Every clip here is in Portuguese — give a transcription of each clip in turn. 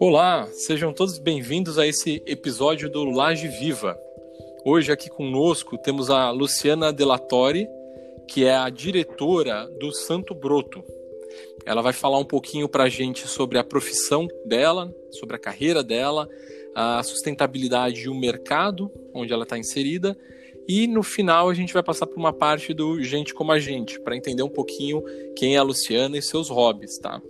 Olá, sejam todos bem-vindos a esse episódio do Laje Viva. Hoje aqui conosco temos a Luciana Delatori, que é a diretora do Santo Broto. Ela vai falar um pouquinho para a gente sobre a profissão dela, sobre a carreira dela, a sustentabilidade e o mercado onde ela está inserida. E no final a gente vai passar por uma parte do Gente como a Gente, para entender um pouquinho quem é a Luciana e seus hobbies, tá?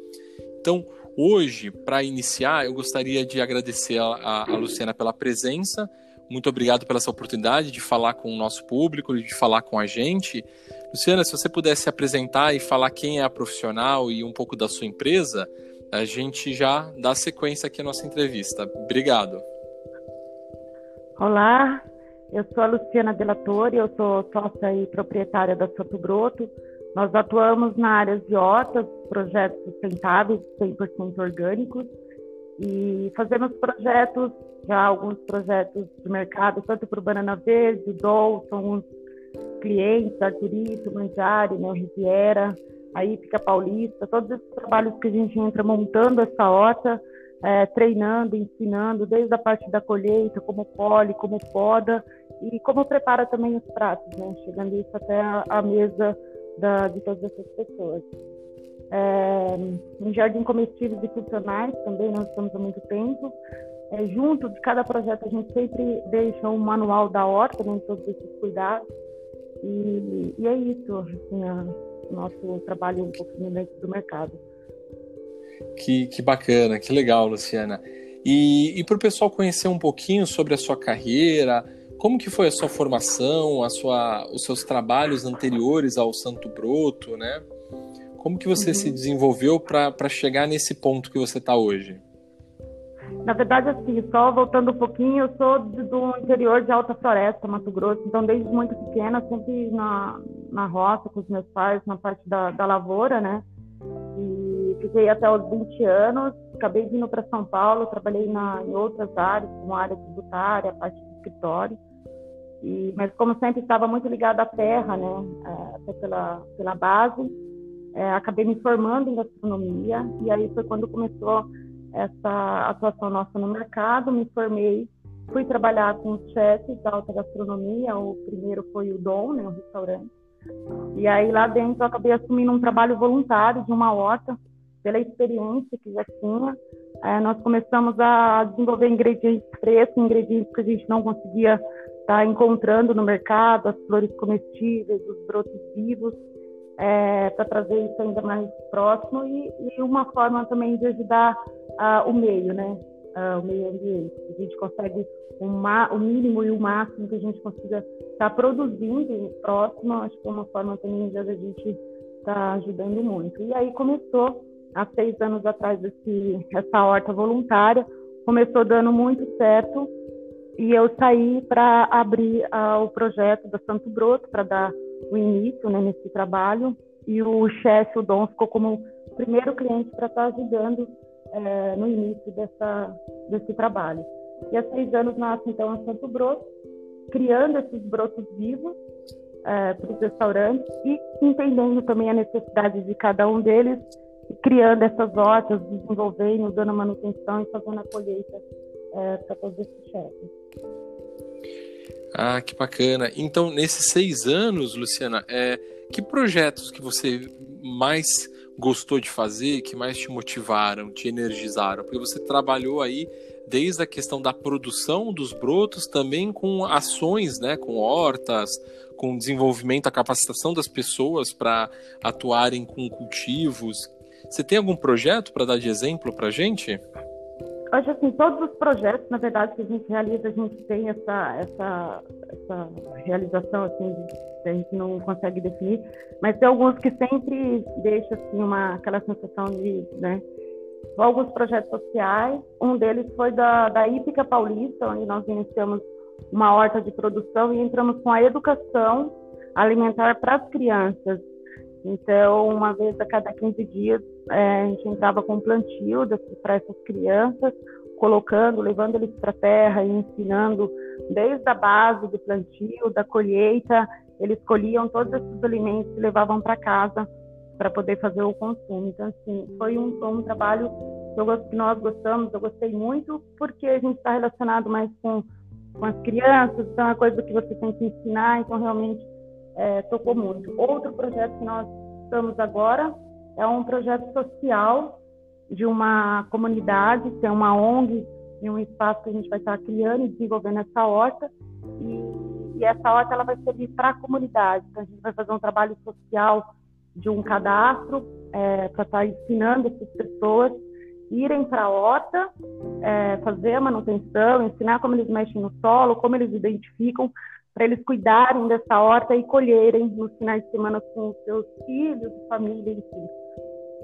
Então, Hoje, para iniciar, eu gostaria de agradecer a, a, Luciana pela presença. Muito obrigado pela essa oportunidade de falar com o nosso público, de falar com a gente. Luciana, se você pudesse apresentar e falar quem é a profissional e um pouco da sua empresa, a gente já dá sequência aqui à nossa entrevista. Obrigado. Olá, eu sou a Luciana Delatori, eu sou sócia e proprietária da Soto Broto. Nós atuamos na área de hortas, projetos sustentáveis, 100% orgânicos, e fazemos projetos, já alguns projetos de mercado, tanto para o Banana Verde, Dol, são clientes, Arturito, Mandiari, né, Riviera, a Ípica Paulista, todos esses trabalhos que a gente entra montando essa horta, é, treinando, ensinando, desde a parte da colheita, como colhe, como poda, e como prepara também os pratos, né, chegando isso até a, a mesa da, de todas essas pessoas. É, no Jardim Comestíveis e Funcionais também nós estamos há muito tempo. É, junto de cada projeto a gente sempre deixa um manual da horta, né, todos esses cuidados. E, e é isso, assim, o nosso trabalho um pouquinho dentro do mercado. Que, que bacana, que legal, Luciana. E, e para o pessoal conhecer um pouquinho sobre a sua carreira, como que foi a sua formação, a sua, os seus trabalhos anteriores ao Santo Broto, né? Como que você uhum. se desenvolveu para chegar nesse ponto que você está hoje? Na verdade, assim, só voltando um pouquinho, eu sou do interior de Alta Floresta, Mato Grosso, então desde muito pequena, sempre na, na roça com os meus pais, na parte da, da lavoura, né? E fiquei até os 20 anos, acabei vindo para São Paulo, trabalhei na, em outras áreas, como área tributária, parte do escritório. E, mas como sempre estava muito ligada à terra, né, é, até pela, pela base, é, acabei me formando em gastronomia e aí foi quando começou essa atuação nossa no mercado, me formei, fui trabalhar com os chefes da alta gastronomia, o primeiro foi o Dom, né, o restaurante, e aí lá dentro eu acabei assumindo um trabalho voluntário de uma horta, pela experiência que já tinha, é, nós começamos a desenvolver ingredientes frescos, ingredientes que a gente não conseguia está encontrando no mercado as flores comestíveis, os brotos vivos, é, para trazer isso ainda mais próximo e, e uma forma também de ajudar uh, o meio, né? Uh, o meio ambiente. A gente consegue o mínimo e o máximo que a gente consiga estar tá produzindo próximo, acho que é uma forma também de a gente estar tá ajudando muito. E aí começou, há seis anos atrás, esse, essa horta voluntária, começou dando muito certo e eu saí para abrir uh, o projeto da Santo Broto, para dar o início né, nesse trabalho. E o chefe, o Dom, ficou como primeiro cliente para estar tá ajudando uh, no início dessa, desse trabalho. E há seis anos nasce então a Santo Broto, criando esses brotos vivos uh, para os restaurantes e entendendo também a necessidade de cada um deles, criando essas hortas, desenvolvendo, dando manutenção e fazendo a colheita é, para todos esses chefes. Ah, que bacana. Então, nesses seis anos, Luciana, é, que projetos que você mais gostou de fazer, que mais te motivaram, te energizaram? Porque você trabalhou aí desde a questão da produção dos brotos, também com ações, né, com hortas, com desenvolvimento, a capacitação das pessoas para atuarem com cultivos. Você tem algum projeto para dar de exemplo para gente? Hoje, assim, todos os projetos, na verdade, que a gente realiza, a gente tem essa, essa, essa realização, assim, que a gente não consegue definir, mas tem alguns que sempre deixam, assim, uma, aquela sensação de, né, alguns projetos sociais, um deles foi da, da Ípica Paulista, onde nós iniciamos uma horta de produção e entramos com a educação alimentar para as crianças. Então, uma vez a cada 15 dias, é, a gente entrava com plantio para essas crianças, colocando, levando eles para a terra e ensinando desde a base do plantio, da colheita, eles colhiam todos esses alimentos e levavam para casa para poder fazer o consumo. Então, assim, foi um, um trabalho que nós gostamos, eu gostei muito, porque a gente está relacionado mais com, com as crianças, então é coisa que você tem que ensinar, então realmente é, tocou muito. Outro projeto que nós estamos agora é um projeto social de uma comunidade, tem uma ONG e um espaço que a gente vai estar criando e desenvolvendo essa horta. E, e essa horta ela vai servir para a comunidade. Então, a gente vai fazer um trabalho social de um cadastro é, para estar ensinando essas pessoas irem para a horta, é, fazer a manutenção, ensinar como eles mexem no solo, como eles identificam, para eles cuidarem dessa horta e colherem nos finais de semana com os seus filhos, família, enfim.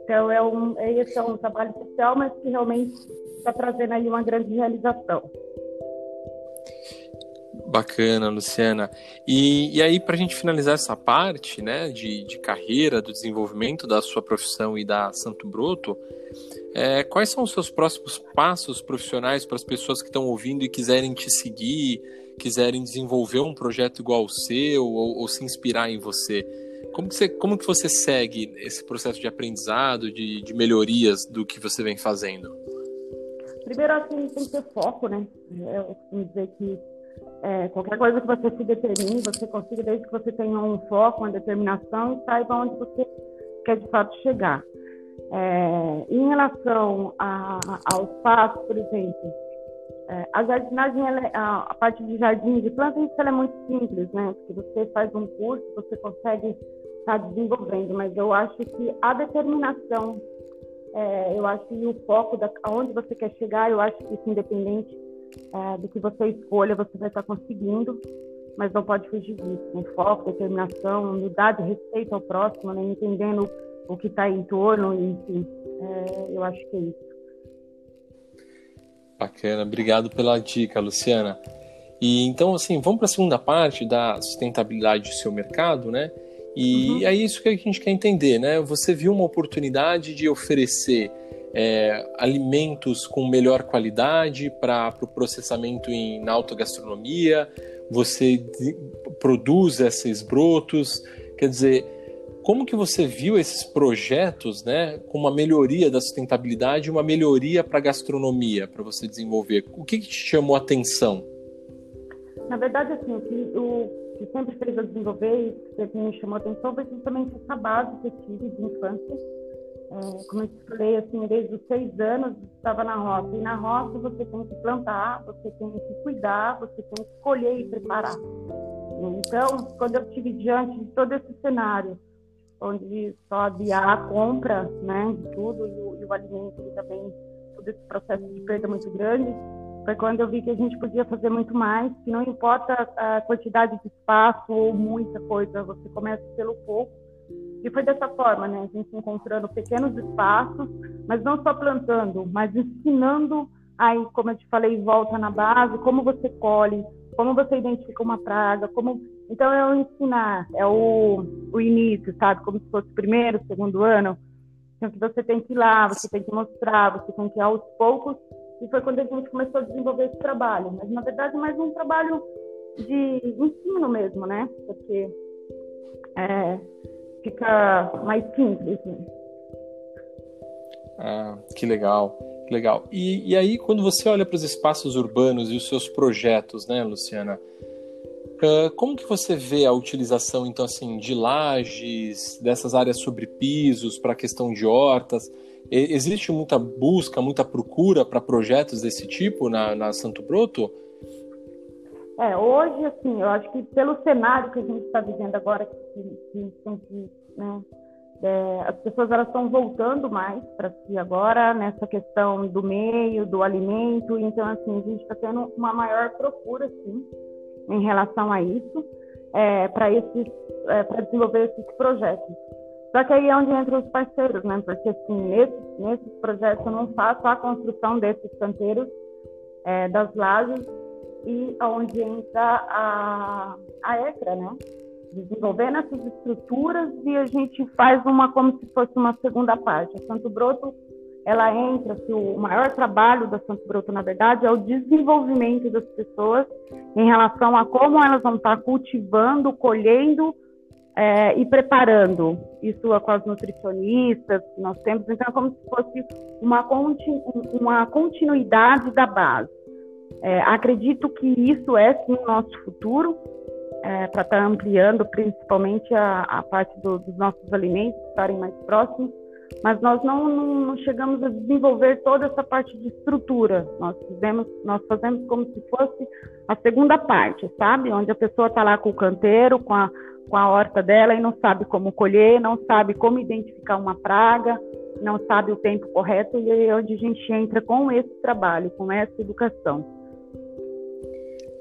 Então, é um, é, esse é um trabalho social, mas que realmente está trazendo aí uma grande realização. Bacana, Luciana. E, e aí, para a gente finalizar essa parte né, de, de carreira, do desenvolvimento da sua profissão e da Santo Broto, é, quais são os seus próximos passos profissionais para as pessoas que estão ouvindo e quiserem te seguir, quiserem desenvolver um projeto igual ao seu ou, ou se inspirar em você? Como que, você, como que você segue esse processo de aprendizado, de, de melhorias do que você vem fazendo? Primeiro, assim, tem que ter foco, né? Eu costumo dizer que é, qualquer coisa que você se determine, você consiga, desde que você tenha um foco, uma determinação e saiba onde você quer de fato chegar. É, em relação a, ao espaço, por exemplo, é, a jardinagem, ela, é, a, a, parte de jardim de plantas, isso é muito simples, né? Porque você faz um curso, você consegue estar tá desenvolvendo, mas eu acho que a determinação, é, eu acho que o foco da aonde você quer chegar, eu acho que isso independente é, do que você escolha, você vai estar conseguindo, mas não pode fugir disso. Né? Foco, determinação, humildade, respeito ao próximo, né? entendendo o que está em torno, enfim, é, eu acho que é isso. Bacana, obrigado pela dica, Luciana. E então, assim, vamos para a segunda parte da sustentabilidade do seu mercado, né? E uhum. é isso que a gente quer entender, né? Você viu uma oportunidade de oferecer é, alimentos com melhor qualidade para o pro processamento em, na autogastronomia, você produz esses brotos, quer dizer, como que você viu esses projetos, né, com uma melhoria da sustentabilidade, uma melhoria para a gastronomia, para você desenvolver? O que, que, te chamou a atenção? Na verdade, assim, o que, o que sempre fez eu desenvolver e que me chamou a atenção foi justamente essa base que eu tive de infância é, como eu te falei, assim, desde os seis anos estava na roça. E na roça você tem que plantar, você tem que cuidar, você tem que colher e preparar. Então, quando eu estive diante de todo esse cenário, onde só havia a compra né, de tudo e o, e o alimento e também todo esse processo de perda muito grande, foi quando eu vi que a gente podia fazer muito mais, que não importa a quantidade de espaço ou muita coisa, você começa pelo pouco e foi dessa forma, né? A gente encontrando pequenos espaços, mas não só plantando, mas ensinando aí, como eu te falei, volta na base, como você colhe, como você identifica uma praga, como então é o ensinar, é o, o início, sabe? Como se fosse primeiro, segundo ano. Então que você tem que ir lá, você tem que mostrar, você tem que ir aos poucos. E foi quando a gente começou a desenvolver esse trabalho. Mas na verdade mais um trabalho de ensino mesmo, né? Porque é, fica mais simples. Né? Ah, que legal, que legal. E, e aí, quando você olha para os espaços urbanos e os seus projetos, né, Luciana? Como que você vê a utilização, então, assim, de lajes, dessas áreas sobre pisos para a questão de hortas? Existe muita busca, muita procura para projetos desse tipo na, na Santo Broto? É, hoje, assim, eu acho que pelo cenário que a gente está vivendo agora, que, que, que né, é, as pessoas elas estão voltando mais para si agora nessa questão do meio, do alimento, então assim a gente está tendo uma maior procura, sim, em relação a isso, é, para é, para desenvolver esses projetos. Só que aí é onde entram os parceiros, né? Porque assim nesses, nesses projetos eu não faço a construção desses canteiros, é, das lajes e onde entra a, a ECRA, né? Desenvolvendo essas estruturas e a gente faz uma como se fosse uma segunda parte. A Santo Broto, ela entra, se o maior trabalho da Santo Broto, na verdade, é o desenvolvimento das pessoas em relação a como elas vão estar cultivando, colhendo é, e preparando. Isso é com as nutricionistas que nós temos, então é como se fosse uma, uma continuidade da base. É, acredito que isso é sim o nosso futuro, é, para estar tá ampliando principalmente a, a parte do, dos nossos alimentos, estarem mais próximos mas nós não, não, não, chegamos a desenvolver toda essa parte de estrutura. Nós fizemos, nós fazemos como se fosse a segunda parte, sabe? Onde a pessoa está lá com o canteiro, com a, com a horta dela e não sabe como colher, não sabe como identificar uma praga, não sabe o tempo correto e é onde a gente entra com esse trabalho, com essa educação.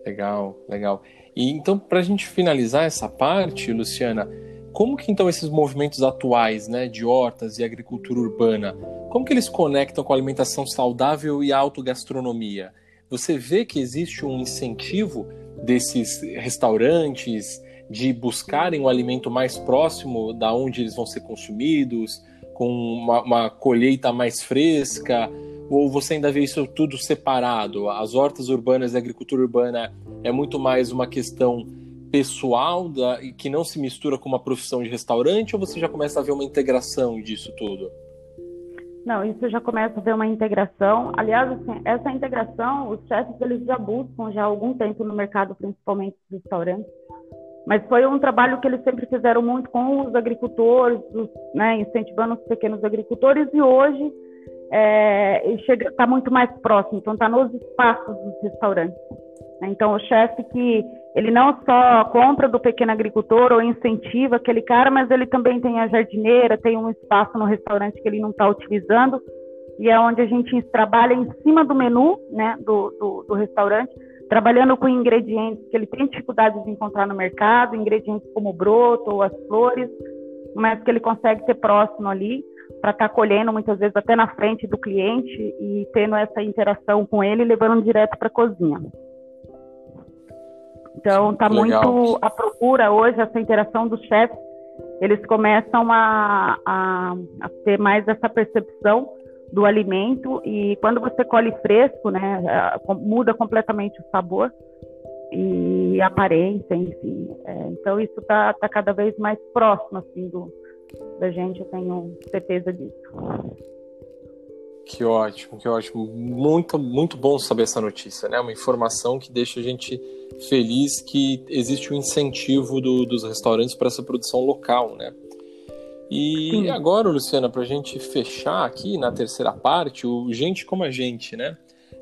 Legal, legal. E então, para a gente finalizar essa parte, Luciana, como que então esses movimentos atuais, né, de hortas e agricultura urbana, como que eles conectam com a alimentação saudável e a autogastronomia? Você vê que existe um incentivo desses restaurantes de buscarem o alimento mais próximo da onde eles vão ser consumidos, com uma, uma colheita mais fresca, ou você ainda vê isso tudo separado? As hortas urbanas e a agricultura urbana é muito mais uma questão pessoal da, que não se mistura com uma profissão de restaurante ou você já começa a ver uma integração disso tudo? Não, isso já começa a ver uma integração. Aliás, assim, essa integração, os chefes eles já buscam já há algum tempo no mercado, principalmente dos restaurantes. Mas foi um trabalho que eles sempre fizeram muito com os agricultores, os, né, incentivando os pequenos agricultores e hoje está é, muito mais próximo, então está nos espaços dos restaurantes. Né? Então, o chefe que ele não só compra do pequeno agricultor ou incentiva aquele cara, mas ele também tem a jardineira, tem um espaço no restaurante que ele não está utilizando, e é onde a gente trabalha em cima do menu né, do, do, do restaurante, trabalhando com ingredientes que ele tem dificuldade de encontrar no mercado, ingredientes como o broto ou as flores, mas que ele consegue ter próximo ali para estar tá colhendo muitas vezes até na frente do cliente e tendo essa interação com ele, levando direto para a cozinha. Então, está muito a procura hoje, essa interação dos chefes, eles começam a, a, a, ter mais essa percepção do alimento e quando você colhe fresco, né, muda completamente o sabor e aparência, enfim. É, então, isso está tá cada vez mais próximo, assim, do, da gente, eu tenho certeza disso. Que ótimo, que ótimo. Muito, muito bom saber essa notícia, né? Uma informação que deixa a gente feliz que existe um incentivo do, dos restaurantes para essa produção local, né? E Sim. agora, Luciana, para a gente fechar aqui na terceira parte, o Gente como a Gente, né?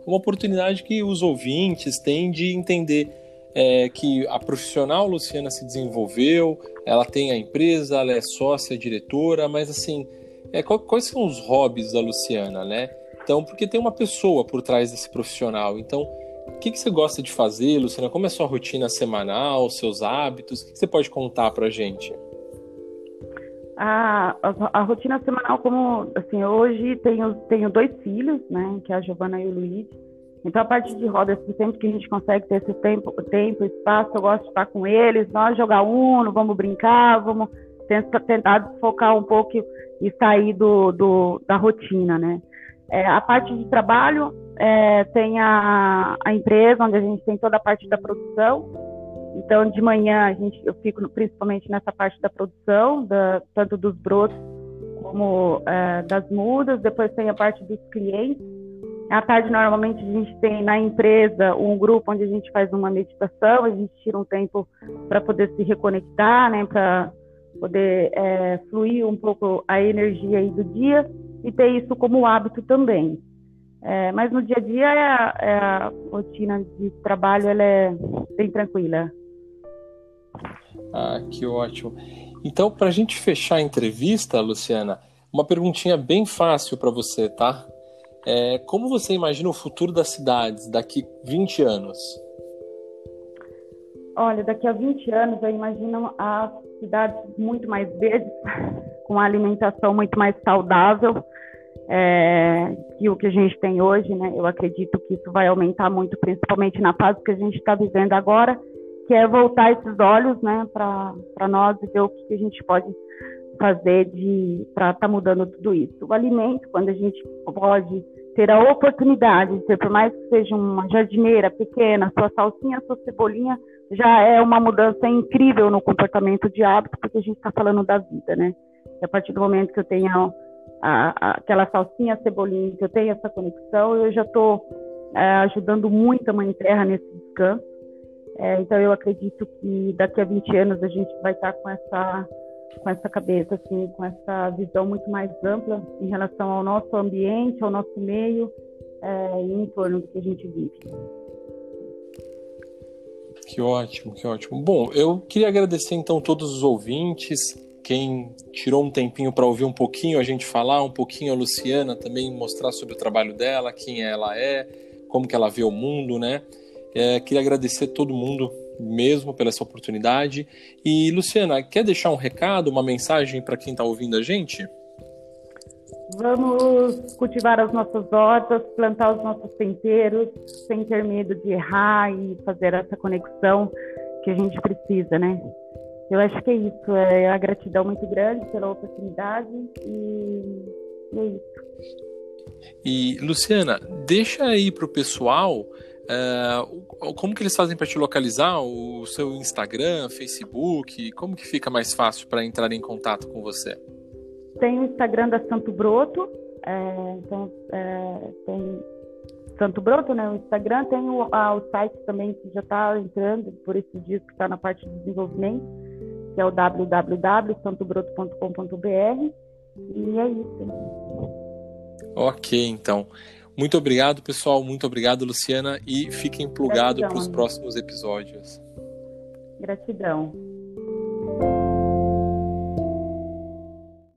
Uma oportunidade que os ouvintes têm de entender é, que a profissional Luciana se desenvolveu, ela tem a empresa, ela é sócia, diretora, mas assim, é, quais são os hobbies da Luciana, né? Então, porque tem uma pessoa por trás desse profissional. Então, o que, que você gosta de fazer, Luciana? Como é a sua rotina semanal, seus hábitos? O que, que você pode contar para a gente? A, a, a, rotina semanal, como assim, hoje tenho, tenho dois filhos, né? Que é a Giovana e o Luiz. Então, a parte de rodas, sempre que a gente consegue ter esse tempo, tempo, espaço, eu gosto de estar com eles, nós jogar uno, vamos brincar, vamos tentar, tentar focar um pouco e sair do, do da rotina, né? É, a parte de trabalho é, tem a, a empresa onde a gente tem toda a parte da produção. Então, de manhã a gente, eu fico principalmente nessa parte da produção, da, tanto dos brotos como é, das mudas. Depois tem a parte dos clientes. À tarde, normalmente, a gente tem na empresa um grupo onde a gente faz uma meditação, a gente tira um tempo para poder se reconectar, né, para poder é, fluir um pouco a energia aí do dia e ter isso como hábito também. É, mas no dia a dia é a, é a, rotina de trabalho ela é bem tranquila. Ah, que ótimo. Então, para a gente fechar a entrevista, Luciana, uma perguntinha bem fácil para você, tá? É, como você imagina o futuro das cidades daqui 20 anos? Olha, daqui a 20 anos eu imagino as cidades muito mais verdes, com alimentação muito mais saudável é, que o que a gente tem hoje, né? Eu acredito que isso vai aumentar muito, principalmente na fase que a gente está vivendo agora, que é voltar esses olhos, né, para nós e ver o que a gente pode fazer de para estar tá mudando tudo isso. O alimento, quando a gente pode ter a oportunidade de ter, por mais que seja uma jardineira pequena, sua salsinha, sua cebolinha, já é uma mudança incrível no comportamento de hábito, porque a gente está falando da vida, né? E a partir do momento que eu tenho a, a, aquela salsinha, cebolinha, que eu tenho essa conexão, eu já estou é, ajudando muito a Mãe Terra nesse descanso. É, então eu acredito que daqui a 20 anos a gente vai estar tá com essa com essa cabeça, assim, com essa visão muito mais ampla em relação ao nosso ambiente, ao nosso meio é, e em torno do que a gente vive. Que ótimo, que ótimo. Bom, eu queria agradecer então todos os ouvintes, quem tirou um tempinho para ouvir um pouquinho a gente falar, um pouquinho a Luciana também mostrar sobre o trabalho dela, quem ela é, como que ela vê o mundo, né? É, queria agradecer todo mundo mesmo pela essa oportunidade. E, Luciana, quer deixar um recado, uma mensagem para quem está ouvindo a gente? Vamos cultivar as nossas hortas, plantar os nossos temperos, sem ter medo de errar e fazer essa conexão que a gente precisa, né? Eu acho que é isso, é a gratidão muito grande pela oportunidade e, e é isso. E, Luciana, deixa aí para o pessoal Uh, como que eles fazem para te localizar? O seu Instagram, Facebook? Como que fica mais fácil para entrar em contato com você? Tem o Instagram da Santo Broto, é, então, é, tem Santo Broto, né? O Instagram tem o, a, o site também que já está entrando por esses dias que está na parte de desenvolvimento, que é o www.santobroto.com.br e é isso. Ok, então. Muito obrigado, pessoal. Muito obrigado, Luciana. E fiquem plugados para os próximos episódios. Gratidão.